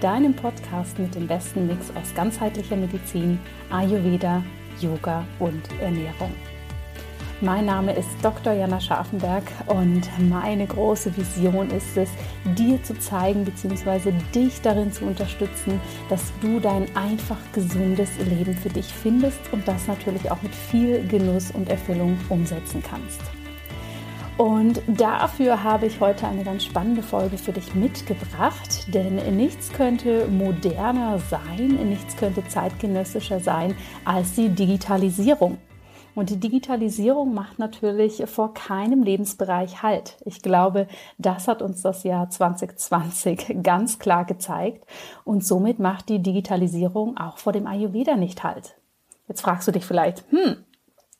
deinem Podcast mit dem besten Mix aus ganzheitlicher Medizin, Ayurveda, Yoga und Ernährung. Mein Name ist Dr. Jana Scharfenberg und meine große Vision ist es, dir zu zeigen bzw. dich darin zu unterstützen, dass du dein einfach gesundes Leben für dich findest und das natürlich auch mit viel Genuss und Erfüllung umsetzen kannst. Und dafür habe ich heute eine ganz spannende Folge für dich mitgebracht, denn nichts könnte moderner sein, nichts könnte zeitgenössischer sein als die Digitalisierung. Und die Digitalisierung macht natürlich vor keinem Lebensbereich Halt. Ich glaube, das hat uns das Jahr 2020 ganz klar gezeigt. Und somit macht die Digitalisierung auch vor dem Ayurveda nicht Halt. Jetzt fragst du dich vielleicht, hm,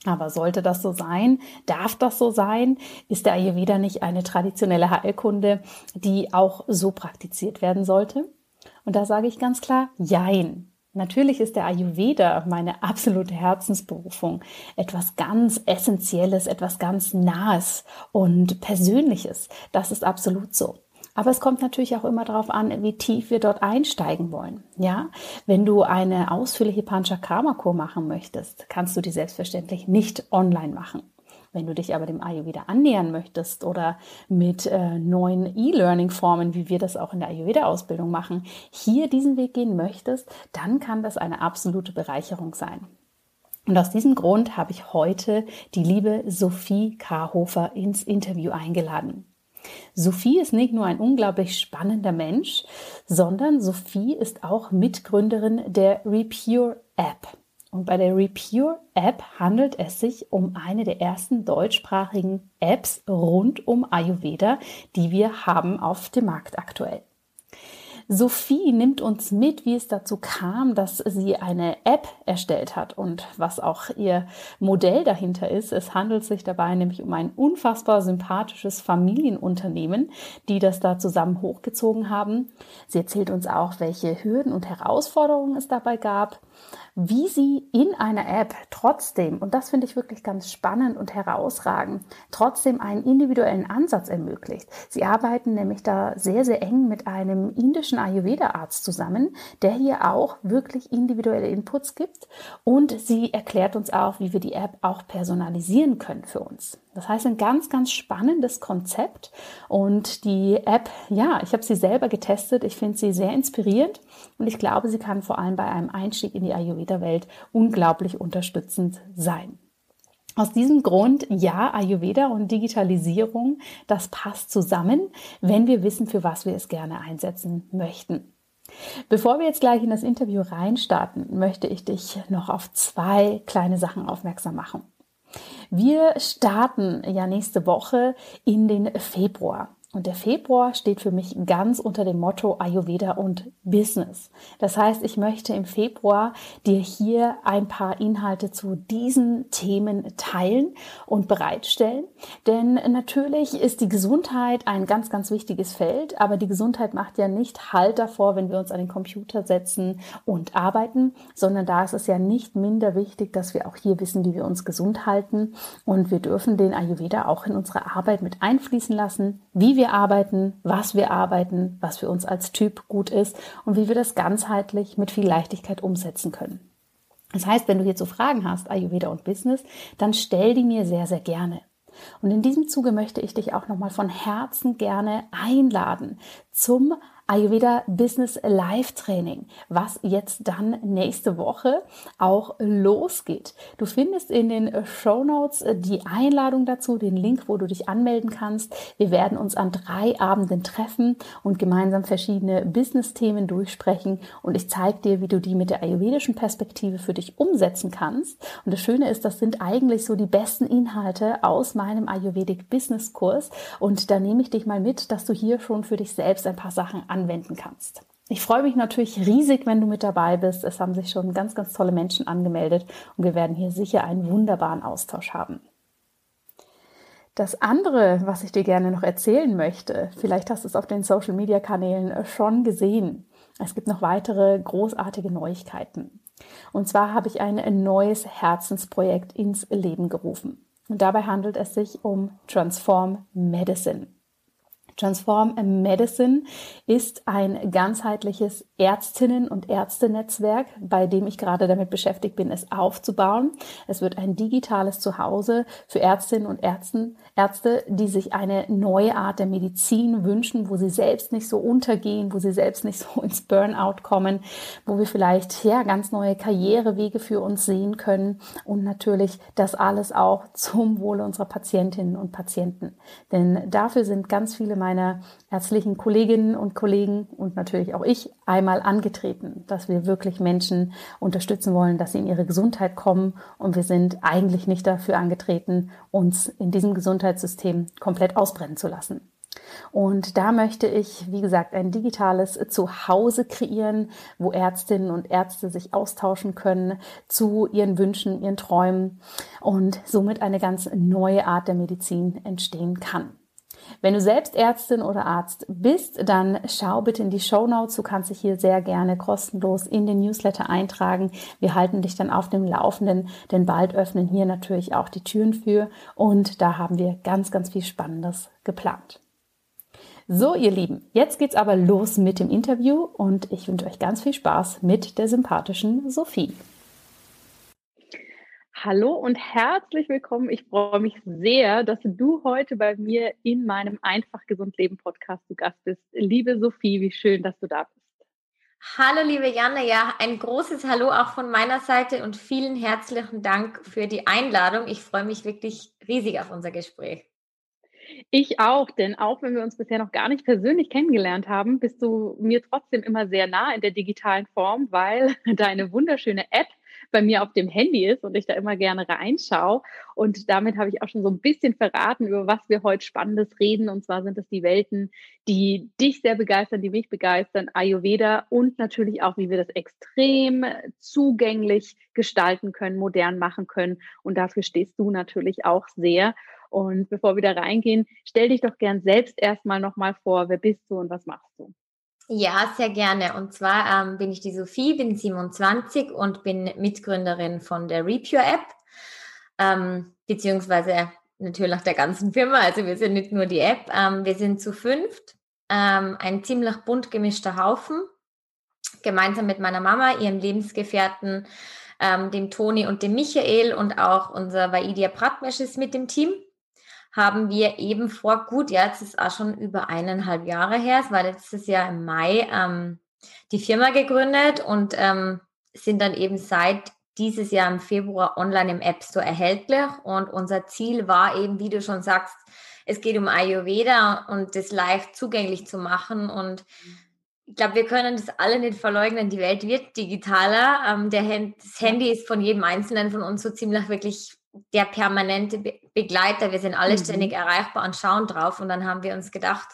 aber sollte das so sein? Darf das so sein? Ist der Ayurveda nicht eine traditionelle Heilkunde, die auch so praktiziert werden sollte? Und da sage ich ganz klar, jein. Natürlich ist der Ayurveda meine absolute Herzensberufung. Etwas ganz Essentielles, etwas ganz Nahes und Persönliches. Das ist absolut so. Aber es kommt natürlich auch immer darauf an, wie tief wir dort einsteigen wollen. Ja, wenn du eine ausführliche Panchakarma-Kur machen möchtest, kannst du die selbstverständlich nicht online machen. Wenn du dich aber dem Ayurveda annähern möchtest oder mit äh, neuen E-Learning-Formen, wie wir das auch in der Ayurveda-Ausbildung machen, hier diesen Weg gehen möchtest, dann kann das eine absolute Bereicherung sein. Und aus diesem Grund habe ich heute die liebe Sophie Karhofer ins Interview eingeladen. Sophie ist nicht nur ein unglaublich spannender Mensch, sondern Sophie ist auch Mitgründerin der Repure App. Und bei der Repure App handelt es sich um eine der ersten deutschsprachigen Apps rund um Ayurveda, die wir haben auf dem Markt aktuell. Sophie nimmt uns mit, wie es dazu kam, dass sie eine App erstellt hat und was auch ihr Modell dahinter ist. Es handelt sich dabei nämlich um ein unfassbar sympathisches Familienunternehmen, die das da zusammen hochgezogen haben. Sie erzählt uns auch, welche Hürden und Herausforderungen es dabei gab wie sie in einer App trotzdem, und das finde ich wirklich ganz spannend und herausragend, trotzdem einen individuellen Ansatz ermöglicht. Sie arbeiten nämlich da sehr, sehr eng mit einem indischen Ayurveda-Arzt zusammen, der hier auch wirklich individuelle Inputs gibt und sie erklärt uns auch, wie wir die App auch personalisieren können für uns. Das heißt, ein ganz, ganz spannendes Konzept und die App, ja, ich habe sie selber getestet. Ich finde sie sehr inspirierend und ich glaube, sie kann vor allem bei einem Einstieg in die Ayurveda-Welt unglaublich unterstützend sein. Aus diesem Grund, ja, Ayurveda und Digitalisierung, das passt zusammen, wenn wir wissen, für was wir es gerne einsetzen möchten. Bevor wir jetzt gleich in das Interview reinstarten, möchte ich dich noch auf zwei kleine Sachen aufmerksam machen. Wir starten ja nächste Woche in den Februar. Und der Februar steht für mich ganz unter dem Motto Ayurveda und Business. Das heißt, ich möchte im Februar dir hier ein paar Inhalte zu diesen Themen teilen und bereitstellen. Denn natürlich ist die Gesundheit ein ganz, ganz wichtiges Feld, aber die Gesundheit macht ja nicht Halt davor, wenn wir uns an den Computer setzen und arbeiten, sondern da ist es ja nicht minder wichtig, dass wir auch hier wissen, wie wir uns gesund halten. Und wir dürfen den Ayurveda auch in unsere Arbeit mit einfließen lassen, wie wir wir arbeiten, was wir arbeiten, was für uns als Typ gut ist und wie wir das ganzheitlich mit viel Leichtigkeit umsetzen können. Das heißt, wenn du hierzu Fragen hast, Ayurveda und Business, dann stell die mir sehr, sehr gerne. Und in diesem Zuge möchte ich dich auch nochmal von Herzen gerne einladen zum Ayurveda Business Live Training, was jetzt dann nächste Woche auch losgeht. Du findest in den Show Notes die Einladung dazu, den Link, wo du dich anmelden kannst. Wir werden uns an drei Abenden treffen und gemeinsam verschiedene Business-Themen durchsprechen und ich zeige dir, wie du die mit der ayurvedischen Perspektive für dich umsetzen kannst. Und das Schöne ist, das sind eigentlich so die besten Inhalte aus meinem Ayurvedic Business Kurs und da nehme ich dich mal mit, dass du hier schon für dich selbst ein paar Sachen anwenden kannst. Ich freue mich natürlich riesig, wenn du mit dabei bist. Es haben sich schon ganz, ganz tolle Menschen angemeldet und wir werden hier sicher einen wunderbaren Austausch haben. Das andere, was ich dir gerne noch erzählen möchte, vielleicht hast du es auf den Social-Media-Kanälen schon gesehen. Es gibt noch weitere großartige Neuigkeiten. Und zwar habe ich ein neues Herzensprojekt ins Leben gerufen. Und dabei handelt es sich um Transform Medicine. Transform Medicine ist ein ganzheitliches Ärztinnen- und Ärztenetzwerk, bei dem ich gerade damit beschäftigt bin, es aufzubauen. Es wird ein digitales Zuhause für Ärztinnen und Ärzten, Ärzte, die sich eine neue Art der Medizin wünschen, wo sie selbst nicht so untergehen, wo sie selbst nicht so ins Burnout kommen, wo wir vielleicht ja ganz neue Karrierewege für uns sehen können und natürlich das alles auch zum Wohle unserer Patientinnen und Patienten. Denn dafür sind ganz viele meiner ärztlichen Kolleginnen und Kollegen und natürlich auch ich einmal angetreten, dass wir wirklich Menschen unterstützen wollen, dass sie in ihre Gesundheit kommen und wir sind eigentlich nicht dafür angetreten, uns in diesem Gesundheit Gesundheitssystem komplett ausbrennen zu lassen. Und da möchte ich, wie gesagt, ein digitales Zuhause kreieren, wo Ärztinnen und Ärzte sich austauschen können zu ihren Wünschen, ihren Träumen und somit eine ganz neue Art der Medizin entstehen kann. Wenn du selbst Ärztin oder Arzt bist, dann schau bitte in die Show Notes. Du kannst dich hier sehr gerne kostenlos in den Newsletter eintragen. Wir halten dich dann auf dem Laufenden, denn bald öffnen hier natürlich auch die Türen für und da haben wir ganz, ganz viel Spannendes geplant. So, ihr Lieben, jetzt geht's aber los mit dem Interview und ich wünsche euch ganz viel Spaß mit der sympathischen Sophie. Hallo und herzlich willkommen. Ich freue mich sehr, dass du heute bei mir in meinem Einfach Gesund Leben Podcast zu Gast bist. Liebe Sophie, wie schön, dass du da bist. Hallo, liebe Janne. Ja, ein großes Hallo auch von meiner Seite und vielen herzlichen Dank für die Einladung. Ich freue mich wirklich riesig auf unser Gespräch. Ich auch, denn auch wenn wir uns bisher noch gar nicht persönlich kennengelernt haben, bist du mir trotzdem immer sehr nah in der digitalen Form, weil deine wunderschöne App bei mir auf dem Handy ist und ich da immer gerne reinschaue. Und damit habe ich auch schon so ein bisschen verraten, über was wir heute Spannendes reden. Und zwar sind es die Welten, die dich sehr begeistern, die mich begeistern, Ayurveda und natürlich auch, wie wir das extrem zugänglich gestalten können, modern machen können. Und dafür stehst du natürlich auch sehr. Und bevor wir da reingehen, stell dich doch gern selbst erstmal nochmal vor, wer bist du und was machst du? Ja, sehr gerne. Und zwar ähm, bin ich die Sophie, bin 27 und bin Mitgründerin von der Repure App, ähm, beziehungsweise natürlich der ganzen Firma. Also wir sind nicht nur die App, ähm, wir sind zu fünft, ähm, ein ziemlich bunt gemischter Haufen, gemeinsam mit meiner Mama, ihrem Lebensgefährten, ähm, dem Toni und dem Michael und auch unser Vaidia Pratmesch ist mit dem Team haben wir eben vor, gut, ja, jetzt ist auch schon über eineinhalb Jahre her, es war letztes Jahr im Mai, ähm, die Firma gegründet und ähm, sind dann eben seit dieses Jahr im Februar online im App Store erhältlich. Und unser Ziel war eben, wie du schon sagst, es geht um Ayurveda und das leicht zugänglich zu machen. Und ich glaube, wir können das alle nicht verleugnen. Die Welt wird digitaler. Ähm, der Hand, das Handy ist von jedem Einzelnen von uns so ziemlich wirklich der permanente Be Begleiter. Wir sind alle mhm. ständig erreichbar und schauen drauf. Und dann haben wir uns gedacht,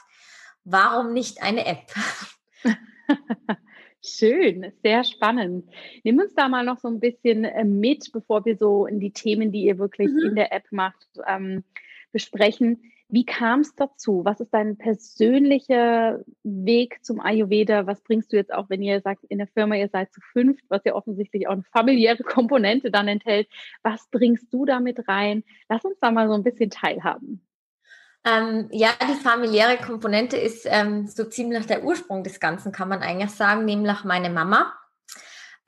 warum nicht eine App? Schön, sehr spannend. Nimm uns da mal noch so ein bisschen äh, mit, bevor wir so in die Themen, die ihr wirklich mhm. in der App macht, ähm, besprechen. Wie kam es dazu? Was ist dein persönlicher Weg zum Ayurveda? Was bringst du jetzt auch, wenn ihr sagt, in der Firma, ihr seid zu fünft, was ja offensichtlich auch eine familiäre Komponente dann enthält. Was bringst du damit rein? Lass uns da mal so ein bisschen teilhaben. Ähm, ja, die familiäre Komponente ist ähm, so ziemlich der Ursprung des Ganzen, kann man eigentlich sagen, nämlich meine Mama.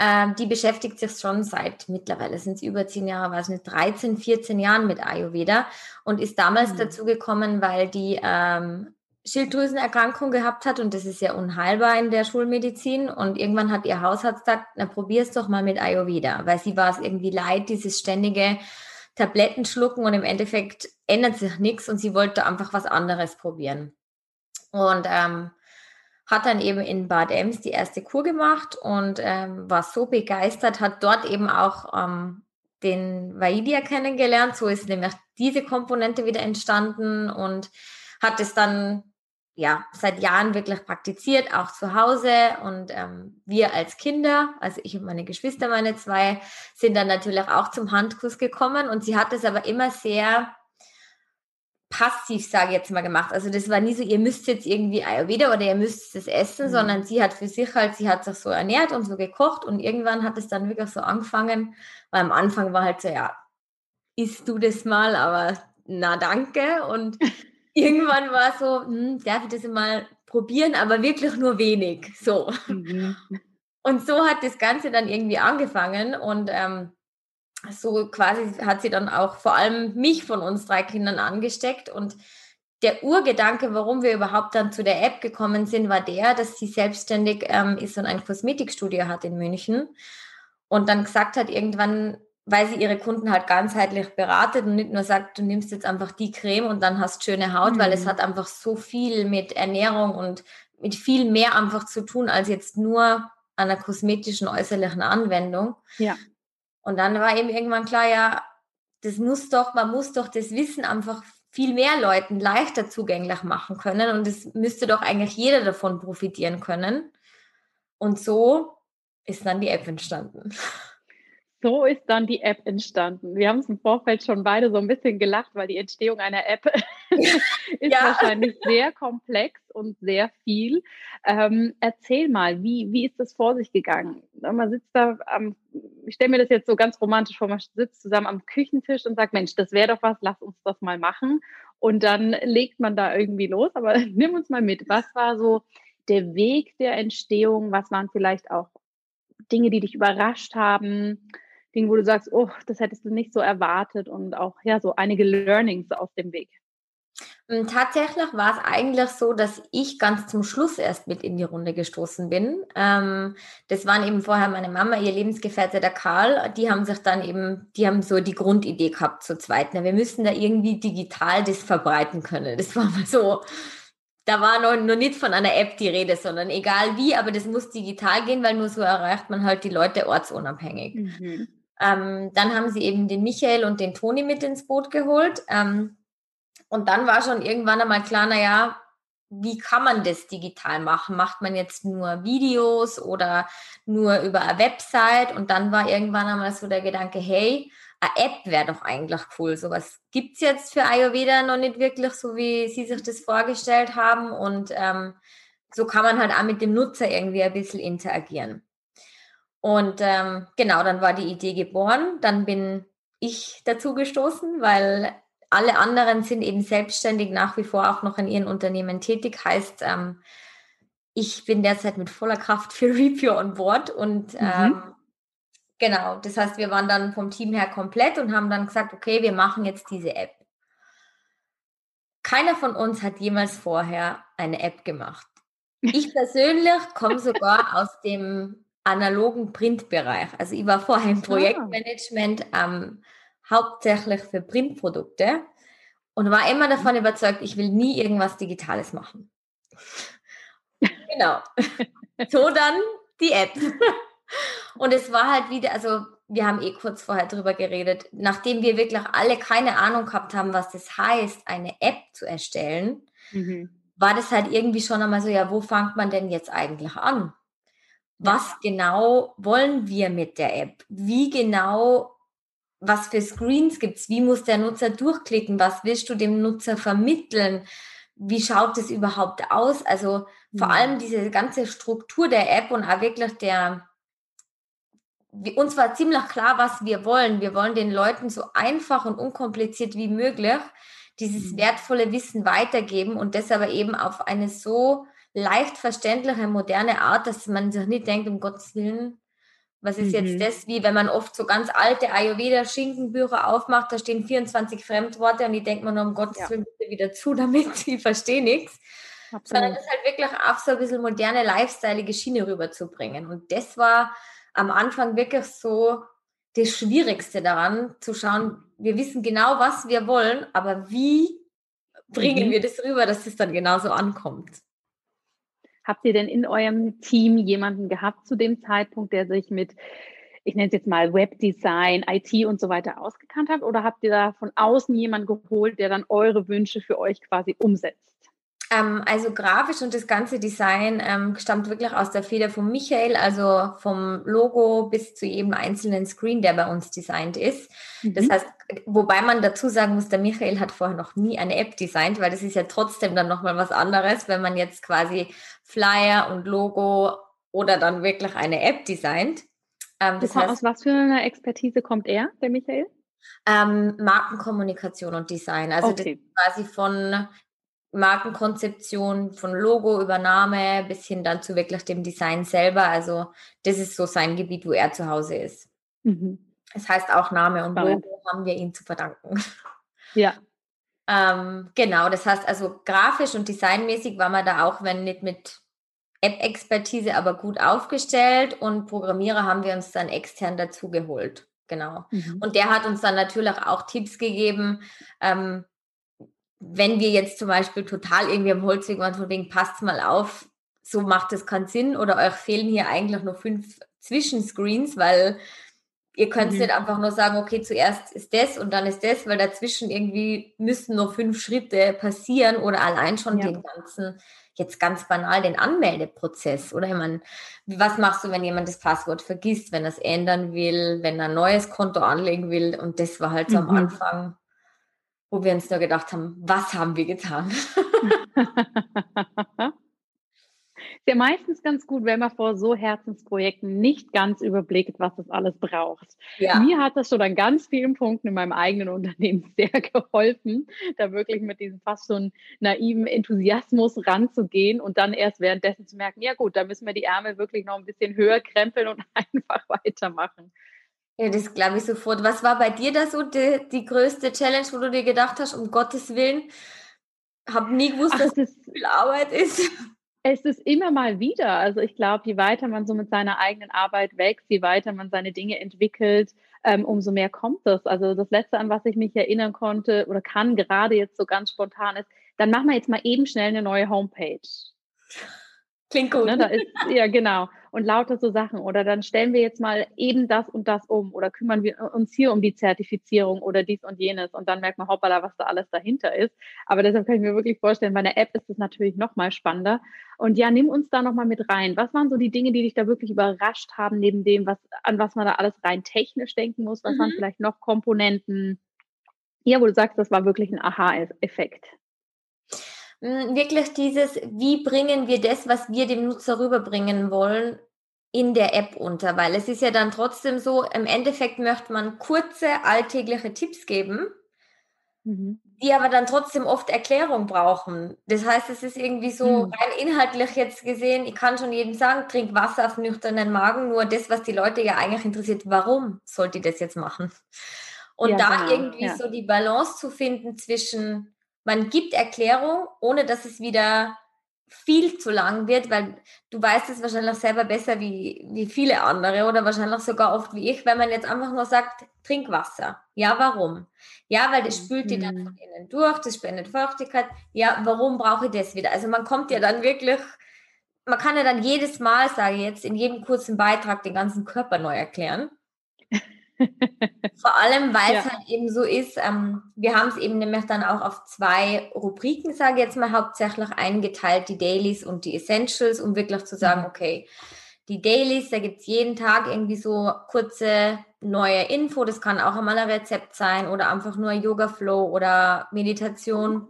Ähm, die beschäftigt sich schon seit mittlerweile sind es über zehn Jahre, weiß nicht, 13, 14 Jahren mit Ayurveda und ist damals mhm. dazu gekommen, weil die ähm, Schilddrüsenerkrankung gehabt hat und das ist ja unheilbar in der Schulmedizin und irgendwann hat ihr Hausarzt gesagt, na probier's doch mal mit Ayurveda, weil sie war es irgendwie leid, dieses ständige Tabletten schlucken und im Endeffekt ändert sich nichts und sie wollte einfach was anderes probieren. Und ähm, hat dann eben in Bad Ems die erste Kur gemacht und ähm, war so begeistert, hat dort eben auch ähm, den Vaidia kennengelernt. So ist nämlich diese Komponente wieder entstanden und hat es dann ja, seit Jahren wirklich praktiziert, auch zu Hause. Und ähm, wir als Kinder, also ich und meine Geschwister, meine zwei, sind dann natürlich auch zum Handkuss gekommen. Und sie hat es aber immer sehr passiv, sage ich jetzt mal, gemacht. Also das war nie so, ihr müsst jetzt irgendwie Ayurveda oder ihr müsst es essen, mhm. sondern sie hat für sich halt, sie hat sich so ernährt und so gekocht. Und irgendwann hat es dann wirklich so angefangen, weil am Anfang war halt so, ja, isst du das mal, aber na danke. Und irgendwann war so, hm, darf ich das mal probieren, aber wirklich nur wenig. So. Mhm. Und so hat das Ganze dann irgendwie angefangen und ähm, so quasi hat sie dann auch vor allem mich von uns drei Kindern angesteckt und der Urgedanke, warum wir überhaupt dann zu der App gekommen sind, war der, dass sie selbstständig ähm, ist und ein Kosmetikstudio hat in München und dann gesagt hat irgendwann, weil sie ihre Kunden halt ganzheitlich beratet und nicht nur sagt, du nimmst jetzt einfach die Creme und dann hast schöne Haut, mhm. weil es mhm. hat einfach so viel mit Ernährung und mit viel mehr einfach zu tun als jetzt nur einer kosmetischen äußerlichen Anwendung. Ja. Und dann war eben irgendwann klar, ja, das muss doch, man muss doch das Wissen einfach viel mehr Leuten leichter zugänglich machen können und es müsste doch eigentlich jeder davon profitieren können. Und so ist dann die App entstanden so ist dann die App entstanden. Wir haben es im Vorfeld schon beide so ein bisschen gelacht, weil die Entstehung einer App ist ja. wahrscheinlich sehr komplex und sehr viel. Ähm, erzähl mal, wie, wie ist das vor sich gegangen? Man sitzt da am, ich stelle mir das jetzt so ganz romantisch vor, man sitzt zusammen am Küchentisch und sagt, Mensch, das wäre doch was, lass uns das mal machen. Und dann legt man da irgendwie los. Aber nimm uns mal mit. Was war so der Weg der Entstehung? Was waren vielleicht auch Dinge, die dich überrascht haben? Dinge, wo du sagst, oh, das hättest du nicht so erwartet und auch ja so einige Learnings auf dem Weg? Hm, tatsächlich war es eigentlich so, dass ich ganz zum Schluss erst mit in die Runde gestoßen bin. Ähm, das waren eben vorher meine Mama, ihr Lebensgefährte, der Karl. Die haben sich dann eben, die haben so die Grundidee gehabt zu zweit. wir müssen da irgendwie digital das verbreiten können. Das war mal so. Da war noch, noch nicht von einer App die Rede, sondern egal wie, aber das muss digital gehen, weil nur so erreicht man halt die Leute ortsunabhängig. Mhm. Ähm, dann haben sie eben den Michael und den Toni mit ins Boot geholt. Ähm, und dann war schon irgendwann einmal klar, naja, wie kann man das digital machen? Macht man jetzt nur Videos oder nur über eine Website? Und dann war irgendwann einmal so der Gedanke, hey, eine App wäre doch eigentlich cool. Sowas gibt es jetzt für Ayurveda noch nicht wirklich, so wie Sie sich das vorgestellt haben. Und ähm, so kann man halt auch mit dem Nutzer irgendwie ein bisschen interagieren. Und ähm, genau, dann war die Idee geboren. Dann bin ich dazu gestoßen, weil alle anderen sind eben selbstständig nach wie vor auch noch in ihren Unternehmen tätig. Heißt, ähm, ich bin derzeit mit voller Kraft für Review on Board und mhm. ähm, genau, das heißt, wir waren dann vom Team her komplett und haben dann gesagt, okay, wir machen jetzt diese App. Keiner von uns hat jemals vorher eine App gemacht. Ich persönlich komme sogar aus dem analogen Printbereich. Also ich war vorher im ah. Projektmanagement ähm, hauptsächlich für Printprodukte und war immer davon überzeugt, ich will nie irgendwas Digitales machen. genau. so dann die App. und es war halt wieder, also wir haben eh kurz vorher drüber geredet, nachdem wir wirklich alle keine Ahnung gehabt haben, was das heißt, eine App zu erstellen, mhm. war das halt irgendwie schon einmal so, ja, wo fängt man denn jetzt eigentlich an? Was genau wollen wir mit der App? Wie genau, was für Screens gibt es? Wie muss der Nutzer durchklicken? Was willst du dem Nutzer vermitteln? Wie schaut es überhaupt aus? Also vor mhm. allem diese ganze Struktur der App und auch wirklich der, uns war ziemlich klar, was wir wollen. Wir wollen den Leuten so einfach und unkompliziert wie möglich dieses mhm. wertvolle Wissen weitergeben und das aber eben auf eine so leicht verständliche, moderne Art, dass man sich nicht denkt, um Gottes Willen, was ist mhm. jetzt das, wie wenn man oft so ganz alte Ayurveda-Schinkenbücher aufmacht, da stehen 24 Fremdworte und ich denke mir nur, um Gottes ja. Willen, bitte wieder zu damit, ich verstehe nichts. Sondern das halt wirklich auf so ein bisschen moderne, lifestyleige Schiene rüberzubringen. Und das war am Anfang wirklich so das Schwierigste daran, zu schauen, wir wissen genau, was wir wollen, aber wie bringen mhm. wir das rüber, dass es dann genauso ankommt? Habt ihr denn in eurem Team jemanden gehabt zu dem Zeitpunkt, der sich mit, ich nenne es jetzt mal Webdesign, IT und so weiter ausgekannt hat? Oder habt ihr da von außen jemanden geholt, der dann eure Wünsche für euch quasi umsetzt? Ähm, also grafisch und das ganze Design ähm, stammt wirklich aus der Feder von Michael, also vom Logo bis zu jedem einzelnen Screen, der bei uns designt ist. Mhm. Das heißt, wobei man dazu sagen muss, der Michael hat vorher noch nie eine App designt, weil das ist ja trotzdem dann nochmal was anderes, wenn man jetzt quasi Flyer und Logo oder dann wirklich eine App designt. Ähm, das heißt, aus was für einer Expertise kommt er, der Michael? Ähm, Markenkommunikation und Design. Also okay. quasi von Markenkonzeption von Logo, Übernahme bis hin dann zu wirklich dem Design selber. Also das ist so sein Gebiet, wo er zu Hause ist. Mhm. Das heißt auch Name und. Logo haben wir ihm zu verdanken. Ja. Ähm, genau, das heißt also grafisch und designmäßig war man da auch, wenn nicht mit App-Expertise, aber gut aufgestellt und Programmierer haben wir uns dann extern dazu geholt. Genau. Mhm. Und der hat uns dann natürlich auch Tipps gegeben, ähm, wenn wir jetzt zum Beispiel total irgendwie am Holzweg waren, von wegen passt mal auf, so macht das keinen Sinn oder euch fehlen hier eigentlich nur fünf Zwischenscreens, weil ihr könnt mhm. nicht einfach nur sagen, okay, zuerst ist das und dann ist das, weil dazwischen irgendwie müssen noch fünf Schritte passieren oder allein schon ja. den ganzen, jetzt ganz banal, den Anmeldeprozess. Oder ich meine, was machst du, wenn jemand das Passwort vergisst, wenn er es ändern will, wenn er ein neues Konto anlegen will? Und das war halt so mhm. am Anfang wo wir uns nur gedacht haben, was haben wir getan? ist ja meistens ganz gut, wenn man vor so Herzensprojekten nicht ganz überblickt, was das alles braucht. Ja. Mir hat das schon an ganz vielen Punkten in meinem eigenen Unternehmen sehr geholfen, da wirklich mit diesem fast schon naiven Enthusiasmus ranzugehen und dann erst währenddessen zu merken, ja gut, da müssen wir die Ärmel wirklich noch ein bisschen höher krempeln und einfach weitermachen. Ja, das glaube ich sofort. Was war bei dir da so die, die größte Challenge, wo du dir gedacht hast, um Gottes Willen, habe nie gewusst, Ach, dass das viel Arbeit ist? Es ist immer mal wieder. Also ich glaube, je weiter man so mit seiner eigenen Arbeit wächst, je weiter man seine Dinge entwickelt, ähm, umso mehr kommt es. Also das Letzte, an was ich mich erinnern konnte oder kann, gerade jetzt so ganz spontan ist, dann machen wir jetzt mal eben schnell eine neue Homepage. Klingt gut. Ne, ist, ja, genau. Und lauter so Sachen. Oder dann stellen wir jetzt mal eben das und das um oder kümmern wir uns hier um die Zertifizierung oder dies und jenes. Und dann merkt man, hoppala, was da alles dahinter ist. Aber deshalb kann ich mir wirklich vorstellen, bei einer App ist es natürlich noch mal spannender. Und ja, nimm uns da noch mal mit rein. Was waren so die Dinge, die dich da wirklich überrascht haben, neben dem, was, an was man da alles rein technisch denken muss? Was mhm. waren vielleicht noch Komponenten? Ja, wo du sagst, das war wirklich ein Aha-Effekt. Hm, wirklich dieses, wie bringen wir das, was wir dem Nutzer rüberbringen wollen, in der App unter, weil es ist ja dann trotzdem so, im Endeffekt möchte man kurze alltägliche Tipps geben, mhm. die aber dann trotzdem oft Erklärung brauchen. Das heißt, es ist irgendwie so mhm. rein inhaltlich jetzt gesehen, ich kann schon jedem sagen, trink Wasser auf nüchternen Magen, nur das, was die Leute ja eigentlich interessiert, warum sollte ich das jetzt machen? Und ja, da genau. irgendwie ja. so die Balance zu finden zwischen man gibt Erklärung, ohne dass es wieder viel zu lang wird, weil du weißt es wahrscheinlich selber besser wie, wie viele andere oder wahrscheinlich sogar oft wie ich, wenn man jetzt einfach nur sagt, trink Wasser. Ja, warum? Ja, weil das spült die dann von mhm. innen durch, das spendet Feuchtigkeit. Ja, warum brauche ich das wieder? Also man kommt ja dann wirklich, man kann ja dann jedes Mal, sage ich jetzt, in jedem kurzen Beitrag den ganzen Körper neu erklären. Vor allem, weil es ja. halt eben so ist, ähm, wir haben es eben nämlich dann auch auf zwei Rubriken, sage ich jetzt mal, hauptsächlich eingeteilt, die Dailies und die Essentials, um wirklich zu sagen, mhm. okay, die Dailies, da gibt es jeden Tag irgendwie so kurze neue Info. Das kann auch einmal ein Rezept sein oder einfach nur Yoga Flow oder Meditation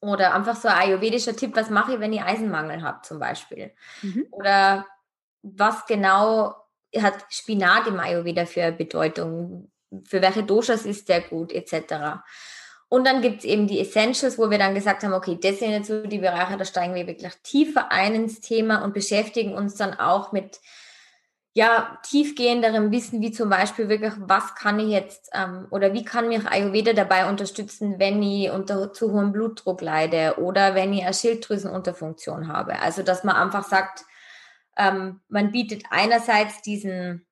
oder einfach so ein ayurvedischer Tipp, was mache ich, wenn ich Eisenmangel habe zum Beispiel. Mhm. Oder was genau hat Spinat im Ayurveda für Bedeutung? Für welche Doshas ist der gut, etc. Und dann gibt es eben die Essentials, wo wir dann gesagt haben, okay, das sind jetzt so die Bereiche, da steigen wir wirklich tiefer ein ins Thema und beschäftigen uns dann auch mit ja, tiefgehenderem Wissen, wie zum Beispiel wirklich, was kann ich jetzt ähm, oder wie kann mich Ayurveda dabei unterstützen, wenn ich unter zu hohem Blutdruck leide oder wenn ich eine Schilddrüsenunterfunktion habe. Also, dass man einfach sagt, ähm, man bietet einerseits diesen,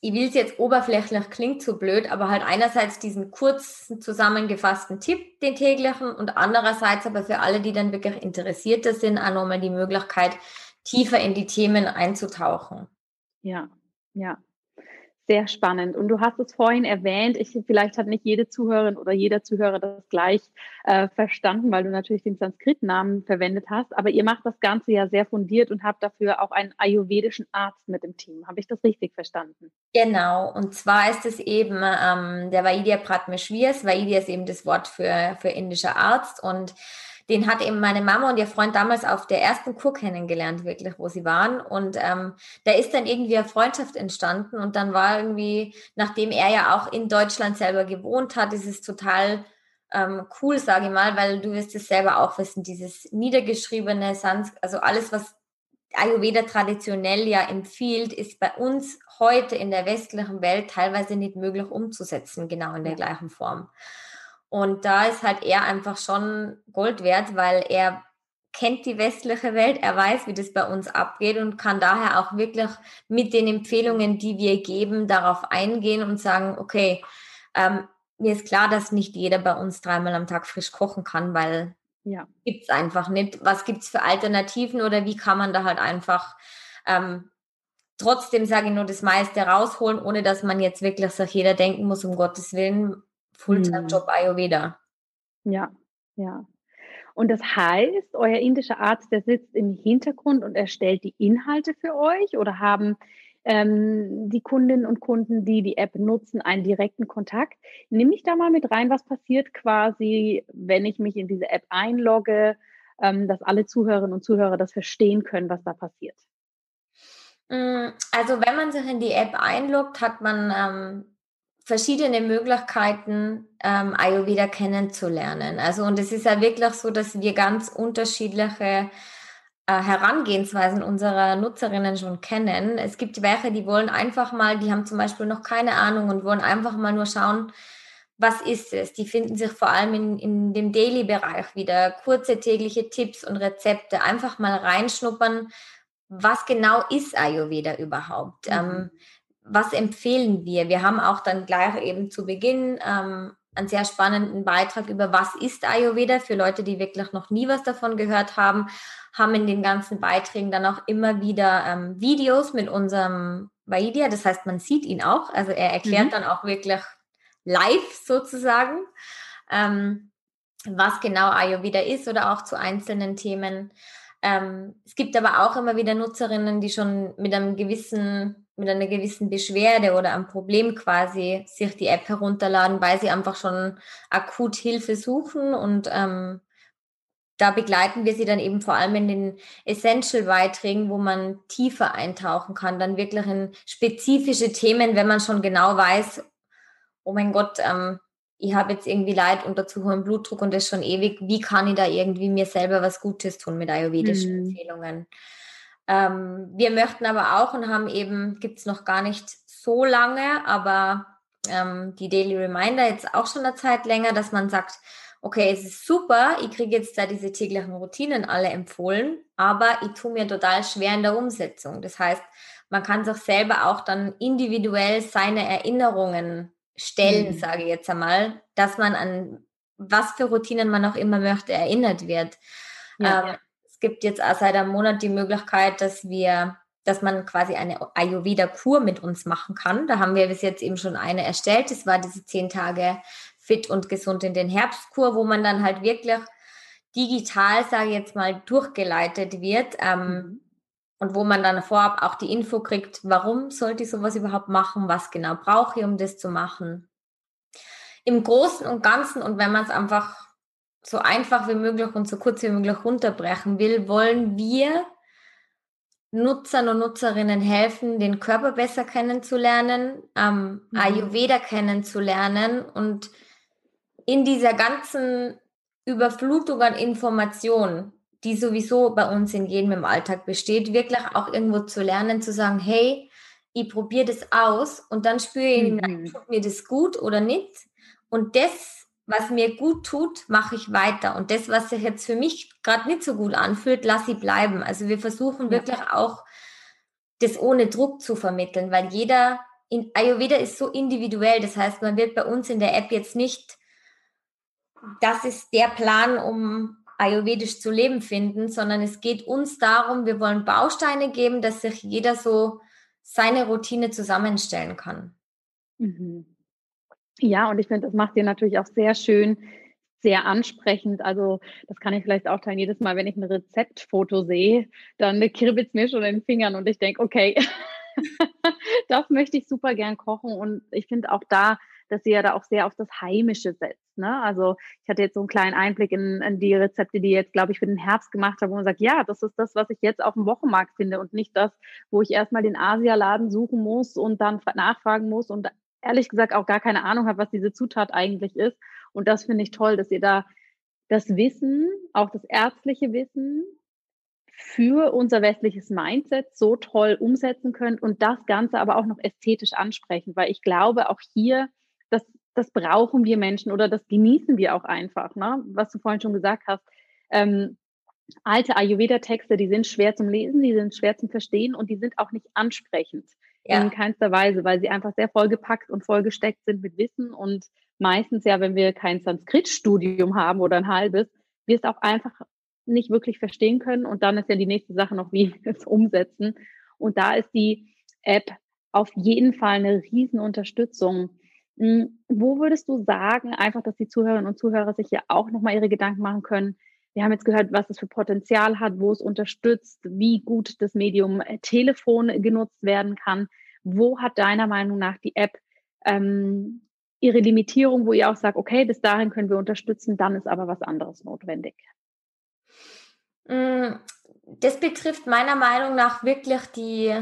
ich will es jetzt oberflächlich, klingt so blöd, aber halt einerseits diesen kurzen zusammengefassten Tipp, den täglichen, und andererseits aber für alle, die dann wirklich Interessierte sind, auch nochmal die Möglichkeit, tiefer in die Themen einzutauchen. Ja, ja. Sehr spannend. Und du hast es vorhin erwähnt, ich, vielleicht hat nicht jede Zuhörerin oder jeder Zuhörer das gleich äh, verstanden, weil du natürlich den Sanskrit-Namen verwendet hast. Aber ihr macht das Ganze ja sehr fundiert und habt dafür auch einen ayurvedischen Arzt mit im Team. Habe ich das richtig verstanden? Genau. Und zwar ist es eben ähm, der Vaidya Pratmeshvirs. Vaidya ist eben das Wort für, für indischer Arzt. Und den hat eben meine Mama und ihr Freund damals auf der ersten Kur kennengelernt, wirklich, wo sie waren. Und ähm, da ist dann irgendwie eine Freundschaft entstanden. Und dann war irgendwie, nachdem er ja auch in Deutschland selber gewohnt hat, ist es total ähm, cool, sage ich mal, weil du wirst es selber auch wissen, dieses niedergeschriebene Sans, also alles, was Ayurveda traditionell ja empfiehlt, ist bei uns heute in der westlichen Welt teilweise nicht möglich umzusetzen, genau in der gleichen Form. Und da ist halt er einfach schon Gold wert, weil er kennt die westliche Welt, er weiß, wie das bei uns abgeht und kann daher auch wirklich mit den Empfehlungen, die wir geben, darauf eingehen und sagen, okay, ähm, mir ist klar, dass nicht jeder bei uns dreimal am Tag frisch kochen kann, weil ja. es einfach nicht. Was gibt es für Alternativen oder wie kann man da halt einfach ähm, trotzdem, sage ich nur, das meiste rausholen, ohne dass man jetzt wirklich sich jeder denken muss, um Gottes Willen, Fulltime-Job hm. Ayurveda. Ja, ja. Und das heißt, euer indischer Arzt, der sitzt im Hintergrund und erstellt die Inhalte für euch oder haben ähm, die Kundinnen und Kunden, die die App nutzen, einen direkten Kontakt? Nimm mich da mal mit rein, was passiert quasi, wenn ich mich in diese App einlogge, ähm, dass alle Zuhörerinnen und Zuhörer das verstehen können, was da passiert. Hm, also wenn man sich in die App einloggt, hat man ähm, verschiedene Möglichkeiten, ähm, Ayurveda kennenzulernen. Also, und es ist ja wirklich so, dass wir ganz unterschiedliche äh, Herangehensweisen unserer Nutzerinnen schon kennen. Es gibt welche, die wollen einfach mal, die haben zum Beispiel noch keine Ahnung und wollen einfach mal nur schauen, was ist es? Die finden sich vor allem in, in dem Daily-Bereich wieder. Kurze tägliche Tipps und Rezepte. Einfach mal reinschnuppern. Was genau ist Ayurveda überhaupt? Mhm. Ähm, was empfehlen wir? Wir haben auch dann gleich eben zu Beginn ähm, einen sehr spannenden Beitrag über was ist Ayurveda für Leute, die wirklich noch nie was davon gehört haben, haben in den ganzen Beiträgen dann auch immer wieder ähm, Videos mit unserem Vaidya. Das heißt, man sieht ihn auch. Also er erklärt mhm. dann auch wirklich live sozusagen, ähm, was genau Ayurveda ist oder auch zu einzelnen Themen. Ähm, es gibt aber auch immer wieder Nutzerinnen, die schon mit einem gewissen mit einer gewissen Beschwerde oder einem Problem quasi sich die App herunterladen, weil sie einfach schon akut Hilfe suchen und ähm, da begleiten wir sie dann eben vor allem in den Essential-Beiträgen, wo man tiefer eintauchen kann, dann wirklich in spezifische Themen, wenn man schon genau weiß, oh mein Gott, ähm, ich habe jetzt irgendwie Leid unter zu hohem Blutdruck und das schon ewig, wie kann ich da irgendwie mir selber was Gutes tun mit ayurvedischen mhm. Empfehlungen? Ähm, wir möchten aber auch und haben eben, gibt es noch gar nicht so lange, aber ähm, die Daily Reminder jetzt auch schon eine Zeit länger, dass man sagt, okay, es ist super, ich kriege jetzt da diese täglichen Routinen alle empfohlen, aber ich tue mir total schwer in der Umsetzung. Das heißt, man kann sich selber auch dann individuell seine Erinnerungen stellen, mhm. sage ich jetzt einmal, dass man an was für Routinen man auch immer möchte, erinnert wird. Ja, ähm, ja gibt jetzt auch seit einem Monat die Möglichkeit, dass wir dass man quasi eine Ayurveda-Kur mit uns machen kann. Da haben wir bis jetzt eben schon eine erstellt. Das war diese zehn Tage fit und gesund in den Herbstkur, wo man dann halt wirklich digital, sage ich jetzt mal, durchgeleitet wird. Ähm, mhm. und wo man dann vorab auch die Info kriegt, warum sollte ich sowas überhaupt machen, was genau brauche ich, um das zu machen. Im Großen und Ganzen und wenn man es einfach so einfach wie möglich und so kurz wie möglich runterbrechen will, wollen wir Nutzern und Nutzerinnen helfen, den Körper besser kennenzulernen, ähm, mhm. Ayurveda kennenzulernen und in dieser ganzen Überflutung an Informationen, die sowieso bei uns in jedem im Alltag besteht, wirklich auch irgendwo zu lernen, zu sagen, hey, ich probiere das aus und dann spüre ich, mhm. tut mir das gut oder nicht. Und das was mir gut tut, mache ich weiter. Und das, was sich jetzt für mich gerade nicht so gut anfühlt, lasse ich bleiben. Also wir versuchen wirklich auch, das ohne Druck zu vermitteln, weil jeder in Ayurveda ist so individuell. Das heißt, man wird bei uns in der App jetzt nicht, das ist der Plan, um ayurvedisch zu leben finden, sondern es geht uns darum, wir wollen Bausteine geben, dass sich jeder so seine Routine zusammenstellen kann. Mhm. Ja, und ich finde, das macht dir natürlich auch sehr schön, sehr ansprechend. Also das kann ich vielleicht auch teilen. Jedes Mal, wenn ich ein Rezeptfoto sehe, dann kribbelt es mir schon in den Fingern und ich denke, okay, das möchte ich super gern kochen. Und ich finde auch da, dass sie ja da auch sehr auf das Heimische setzt. Ne? Also ich hatte jetzt so einen kleinen Einblick in, in die Rezepte, die jetzt, glaube ich, für den Herbst gemacht habe, wo man sagt, ja, das ist das, was ich jetzt auf dem Wochenmarkt finde und nicht das, wo ich erstmal den Asialaden suchen muss und dann nachfragen muss und ehrlich gesagt auch gar keine Ahnung habe, was diese Zutat eigentlich ist. Und das finde ich toll, dass ihr da das Wissen, auch das ärztliche Wissen für unser westliches Mindset so toll umsetzen könnt und das Ganze aber auch noch ästhetisch ansprechen, weil ich glaube, auch hier, das, das brauchen wir Menschen oder das genießen wir auch einfach, ne? was du vorhin schon gesagt hast. Ähm, alte Ayurveda-Texte, die sind schwer zum Lesen, die sind schwer zum Verstehen und die sind auch nicht ansprechend ja. in keinster Weise, weil sie einfach sehr vollgepackt und vollgesteckt sind mit Wissen und meistens ja, wenn wir kein Sanskrit-Studium haben oder ein halbes, wir es auch einfach nicht wirklich verstehen können und dann ist ja die nächste Sache noch, wie wir es umsetzen. Und da ist die App auf jeden Fall eine Riesenunterstützung. Hm, wo würdest du sagen, einfach, dass die Zuhörerinnen und Zuhörer sich ja auch nochmal ihre Gedanken machen können, wir haben jetzt gehört, was es für Potenzial hat, wo es unterstützt, wie gut das Medium äh, Telefon genutzt werden kann. Wo hat deiner Meinung nach die App ähm, ihre Limitierung, wo ihr auch sagt, okay, bis dahin können wir unterstützen, dann ist aber was anderes notwendig? Mm, das betrifft meiner Meinung nach wirklich die,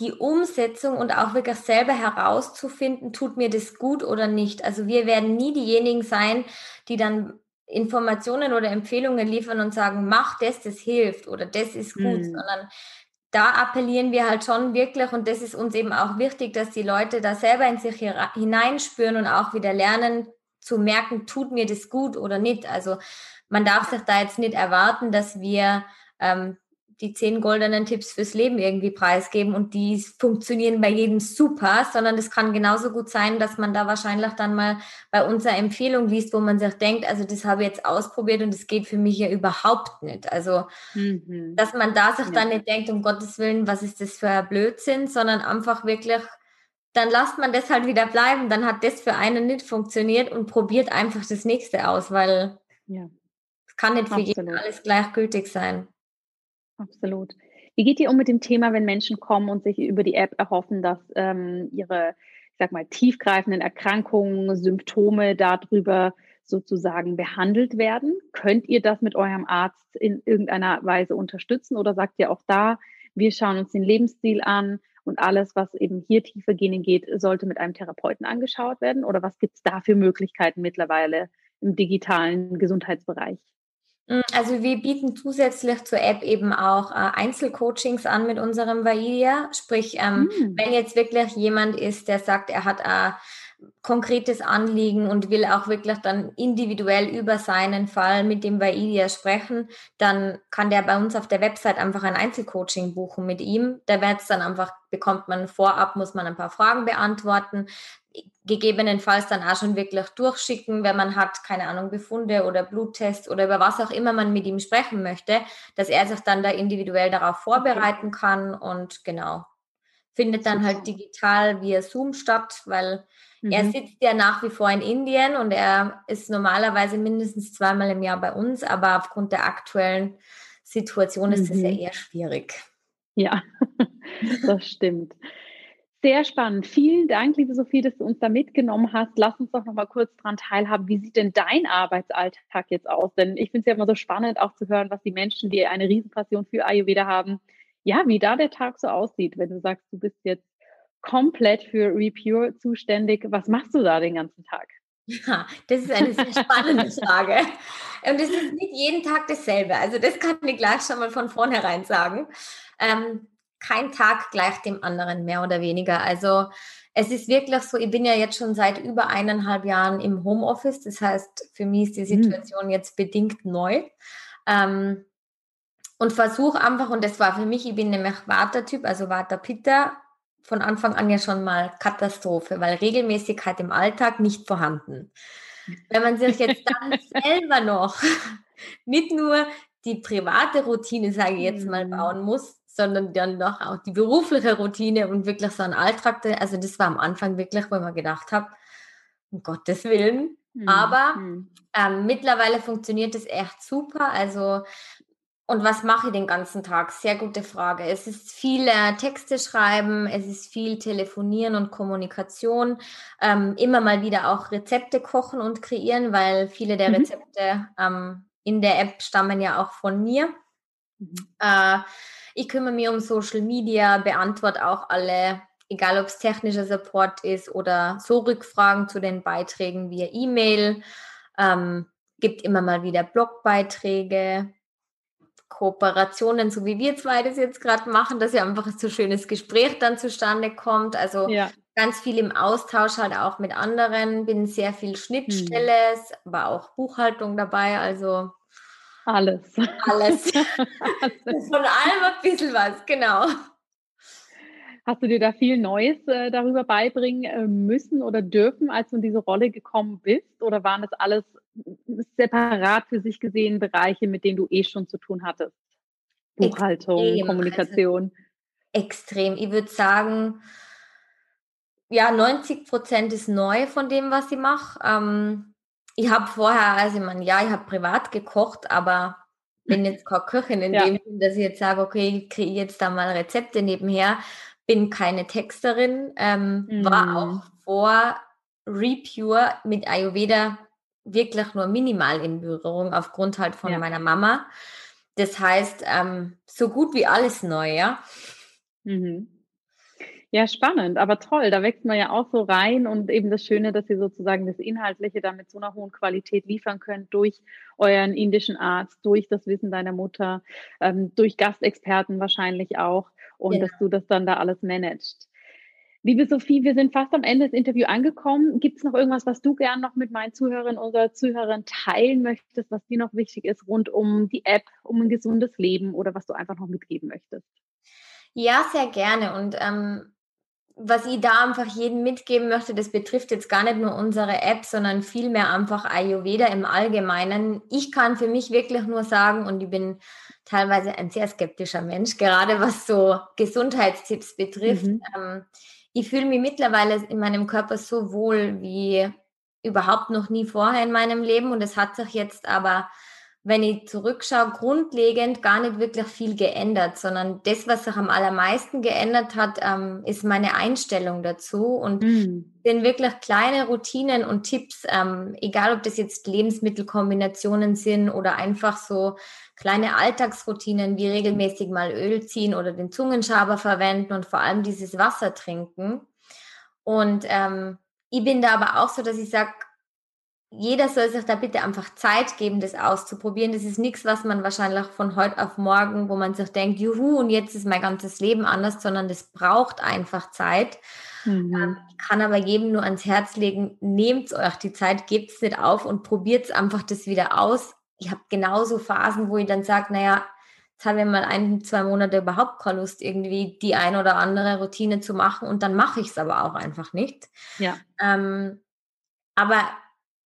die Umsetzung und auch wirklich selber herauszufinden, tut mir das gut oder nicht. Also wir werden nie diejenigen sein, die dann Informationen oder Empfehlungen liefern und sagen, mach das, das hilft oder das ist gut, mhm. sondern da appellieren wir halt schon wirklich und das ist uns eben auch wichtig, dass die Leute da selber in sich hineinspüren und auch wieder lernen zu merken, tut mir das gut oder nicht. Also man darf sich da jetzt nicht erwarten, dass wir ähm, die zehn goldenen Tipps fürs Leben irgendwie preisgeben und die funktionieren bei jedem super, sondern es kann genauso gut sein, dass man da wahrscheinlich dann mal bei unserer Empfehlung liest, wo man sich denkt, also das habe ich jetzt ausprobiert und das geht für mich ja überhaupt nicht. Also, mhm. dass man da sich ja. dann nicht denkt, um Gottes Willen, was ist das für ein Blödsinn, sondern einfach wirklich, dann lasst man das halt wieder bleiben, dann hat das für einen nicht funktioniert und probiert einfach das nächste aus, weil ja. es kann nicht für Absolut. jeden alles gleichgültig sein. Absolut. Wie geht ihr um mit dem Thema, wenn Menschen kommen und sich über die App erhoffen, dass ähm, ihre, ich sag mal, tiefgreifenden Erkrankungen, Symptome darüber sozusagen behandelt werden? Könnt ihr das mit eurem Arzt in irgendeiner Weise unterstützen oder sagt ihr auch da, wir schauen uns den Lebensstil an und alles, was eben hier tiefer gehen geht, sollte mit einem Therapeuten angeschaut werden? Oder was gibt es da für Möglichkeiten mittlerweile im digitalen Gesundheitsbereich? Mm, also wir bieten zusätzlich zur App eben auch äh, Einzelcoachings an mit unserem Vaidia. Sprich, ähm, mhm. wenn jetzt wirklich jemand ist, der sagt, er hat äh, konkretes Anliegen und will auch wirklich dann individuell über seinen Fall mit dem Vaidia sprechen, dann kann der bei uns auf der Website einfach ein Einzelcoaching buchen mit ihm. Da wird es dann einfach, bekommt man vorab, muss man ein paar Fragen beantworten, gegebenenfalls dann auch schon wirklich durchschicken, wenn man hat, keine Ahnung, Befunde oder Bluttest oder über was auch immer man mit ihm sprechen möchte, dass er sich dann da individuell darauf vorbereiten kann und genau, findet dann halt digital via Zoom statt, weil mhm. er sitzt ja nach wie vor in Indien und er ist normalerweise mindestens zweimal im Jahr bei uns, aber aufgrund der aktuellen Situation ist es mhm. ja eher schwierig. Ja, das stimmt. Sehr spannend. Vielen Dank, liebe Sophie, dass du uns da mitgenommen hast. Lass uns doch noch mal kurz daran teilhaben. Wie sieht denn dein Arbeitsalltag jetzt aus? Denn ich finde es ja immer so spannend, auch zu hören, was die Menschen, die eine Riesenpassion für Ayurveda haben, ja, wie da der Tag so aussieht. Wenn du sagst, du bist jetzt komplett für Repure zuständig, was machst du da den ganzen Tag? Ja, das ist eine sehr spannende Frage. Und es ist nicht jeden Tag dasselbe. Also das kann ich gleich schon mal von vornherein sagen. Ähm, kein Tag gleich dem anderen, mehr oder weniger. Also es ist wirklich so, ich bin ja jetzt schon seit über eineinhalb Jahren im Homeoffice. Das heißt, für mich ist die hm. Situation mhm. jetzt bedingt neu. Ähm, und versuche einfach, und das war für mich, ich bin nämlich Vata-Typ, also Vata-Pitta, von Anfang an ja schon mal Katastrophe, weil Regelmäßigkeit im Alltag nicht vorhanden. Wenn man sich jetzt dann selber noch nicht nur die private Routine, sage ich jetzt mal, mhm. bauen muss, sondern dann doch auch die berufliche Routine und wirklich so ein Alltag. Also das war am Anfang wirklich, wo ich mir gedacht habe, um Gottes Willen. Mhm. Aber mhm. ähm, mittlerweile funktioniert es echt super. Also und was mache ich den ganzen Tag? Sehr gute Frage. Es ist viel äh, Texte schreiben, es ist viel Telefonieren und Kommunikation, ähm, immer mal wieder auch Rezepte kochen und kreieren, weil viele der mhm. Rezepte ähm, in der App stammen ja auch von mir. Mhm. Äh, ich kümmere mich um Social Media, beantworte auch alle, egal ob es technischer Support ist oder so Rückfragen zu den Beiträgen via E-Mail. Ähm, gibt immer mal wieder Blogbeiträge, Kooperationen, so wie wir zwei das jetzt gerade machen, dass ja einfach so schönes Gespräch dann zustande kommt. Also ja. ganz viel im Austausch halt auch mit anderen, bin sehr viel Schnittstelle, hm. aber auch Buchhaltung dabei. Also alles. Alles. Von allem ein bisschen was, genau. Hast du dir da viel Neues äh, darüber beibringen äh, müssen oder dürfen, als du in diese Rolle gekommen bist? Oder waren das alles separat für sich gesehen Bereiche, mit denen du eh schon zu tun hattest? Buchhaltung, extrem, Kommunikation. Also extrem. Ich würde sagen, ja, 90 Prozent ist neu von dem, was ich mache. Ähm, ich habe vorher, also ich meine, ja, ich habe privat gekocht, aber bin jetzt keine Köchin in ja. dem Sinn, dass ich jetzt sage, okay, ich kriege jetzt da mal Rezepte nebenher, bin keine Texterin, ähm, mm. war auch vor Repure mit Ayurveda wirklich nur minimal in Berührung aufgrund halt von ja. meiner Mama. Das heißt, ähm, so gut wie alles neu, ja. Mhm. Ja, spannend, aber toll. Da wächst man ja auch so rein und eben das Schöne, dass ihr sozusagen das Inhaltliche da mit so einer hohen Qualität liefern könnt durch euren indischen Arzt, durch das Wissen deiner Mutter, ähm, durch Gastexperten wahrscheinlich auch und ja. dass du das dann da alles managst. Liebe Sophie, wir sind fast am Ende des Interviews angekommen. Gibt es noch irgendwas, was du gern noch mit meinen Zuhörern oder Zuhörern teilen möchtest, was dir noch wichtig ist rund um die App, um ein gesundes Leben oder was du einfach noch mitgeben möchtest? Ja, sehr gerne. Und ähm, was ich da einfach jedem mitgeben möchte, das betrifft jetzt gar nicht nur unsere App, sondern vielmehr einfach Ayurveda im Allgemeinen. Ich kann für mich wirklich nur sagen, und ich bin teilweise ein sehr skeptischer Mensch, gerade was so Gesundheitstipps betrifft. Mhm. Ähm, ich fühle mich mittlerweile in meinem Körper so wohl wie überhaupt noch nie vorher in meinem Leben und es hat sich jetzt aber wenn ich zurückschaue, grundlegend gar nicht wirklich viel geändert, sondern das, was sich am allermeisten geändert hat, ähm, ist meine Einstellung dazu und mm. sind wirklich kleine Routinen und Tipps, ähm, egal ob das jetzt Lebensmittelkombinationen sind oder einfach so kleine Alltagsroutinen wie regelmäßig mal Öl ziehen oder den Zungenschaber verwenden und vor allem dieses Wasser trinken. Und ähm, ich bin da aber auch so, dass ich sage, jeder soll sich da bitte einfach Zeit geben, das auszuprobieren. Das ist nichts, was man wahrscheinlich von heute auf morgen, wo man sich denkt, juhu, und jetzt ist mein ganzes Leben anders, sondern das braucht einfach Zeit. Mhm. Ähm, ich kann aber jedem nur ans Herz legen, nehmt euch die Zeit, gebt es nicht auf und probiert einfach das wieder aus. Ich habe genauso Phasen, wo ich dann sage, naja, jetzt habe ich mal ein, zwei Monate überhaupt keine Lust, irgendwie die ein oder andere Routine zu machen und dann mache ich es aber auch einfach nicht. Ja. Ähm, aber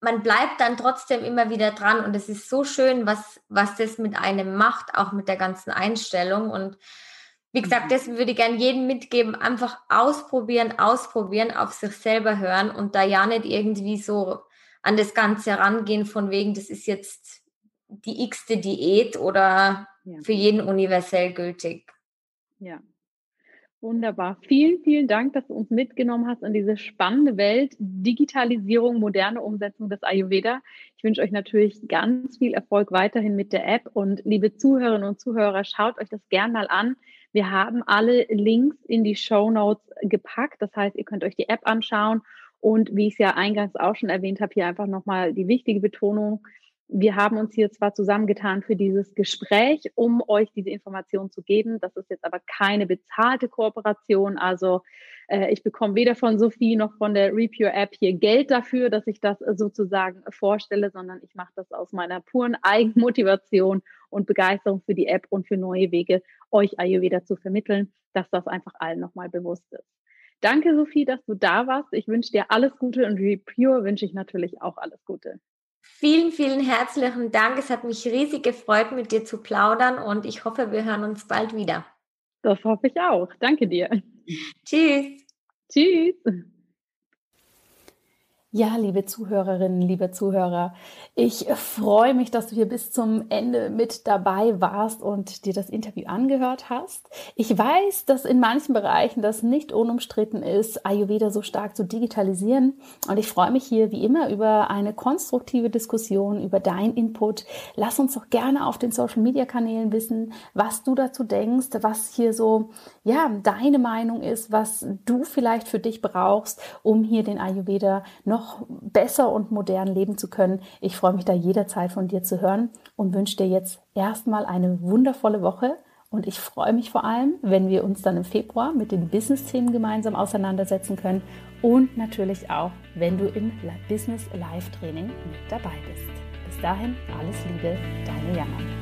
man bleibt dann trotzdem immer wieder dran und es ist so schön, was, was das mit einem macht, auch mit der ganzen Einstellung. Und wie gesagt, mhm. das würde ich gerne jedem mitgeben, einfach ausprobieren, ausprobieren, auf sich selber hören und da ja nicht irgendwie so an das Ganze rangehen von wegen, das ist jetzt die x-te Diät oder ja. für jeden universell gültig. Ja, Wunderbar. Vielen, vielen Dank, dass du uns mitgenommen hast in diese spannende Welt Digitalisierung, moderne Umsetzung des Ayurveda. Ich wünsche euch natürlich ganz viel Erfolg weiterhin mit der App und liebe Zuhörerinnen und Zuhörer, schaut euch das gern mal an. Wir haben alle Links in die Show Notes gepackt. Das heißt, ihr könnt euch die App anschauen und wie ich es ja eingangs auch schon erwähnt habe, hier einfach nochmal die wichtige Betonung wir haben uns hier zwar zusammengetan für dieses Gespräch, um euch diese Informationen zu geben. Das ist jetzt aber keine bezahlte Kooperation. Also äh, ich bekomme weder von Sophie noch von der Repure App hier Geld dafür, dass ich das sozusagen vorstelle, sondern ich mache das aus meiner puren Eigenmotivation und Begeisterung für die App und für neue Wege, euch Ayurveda zu vermitteln, dass das einfach allen nochmal bewusst ist. Danke, Sophie, dass du da warst. Ich wünsche dir alles Gute und Repure wünsche ich natürlich auch alles Gute. Vielen, vielen herzlichen Dank. Es hat mich riesig gefreut, mit dir zu plaudern und ich hoffe, wir hören uns bald wieder. Das hoffe ich auch. Danke dir. Tschüss. Tschüss. Ja, liebe Zuhörerinnen, liebe Zuhörer, ich freue mich, dass du hier bis zum Ende mit dabei warst und dir das Interview angehört hast. Ich weiß, dass in manchen Bereichen das nicht unumstritten ist, Ayurveda so stark zu digitalisieren. Und ich freue mich hier wie immer über eine konstruktive Diskussion, über dein Input. Lass uns doch gerne auf den Social Media Kanälen wissen, was du dazu denkst, was hier so, ja, deine Meinung ist, was du vielleicht für dich brauchst, um hier den Ayurveda noch noch besser und modern leben zu können. Ich freue mich da jederzeit von dir zu hören und wünsche dir jetzt erstmal eine wundervolle Woche. Und ich freue mich vor allem, wenn wir uns dann im Februar mit den Business-Themen gemeinsam auseinandersetzen können und natürlich auch, wenn du im Business Live Training mit dabei bist. Bis dahin alles Liebe, deine Jana.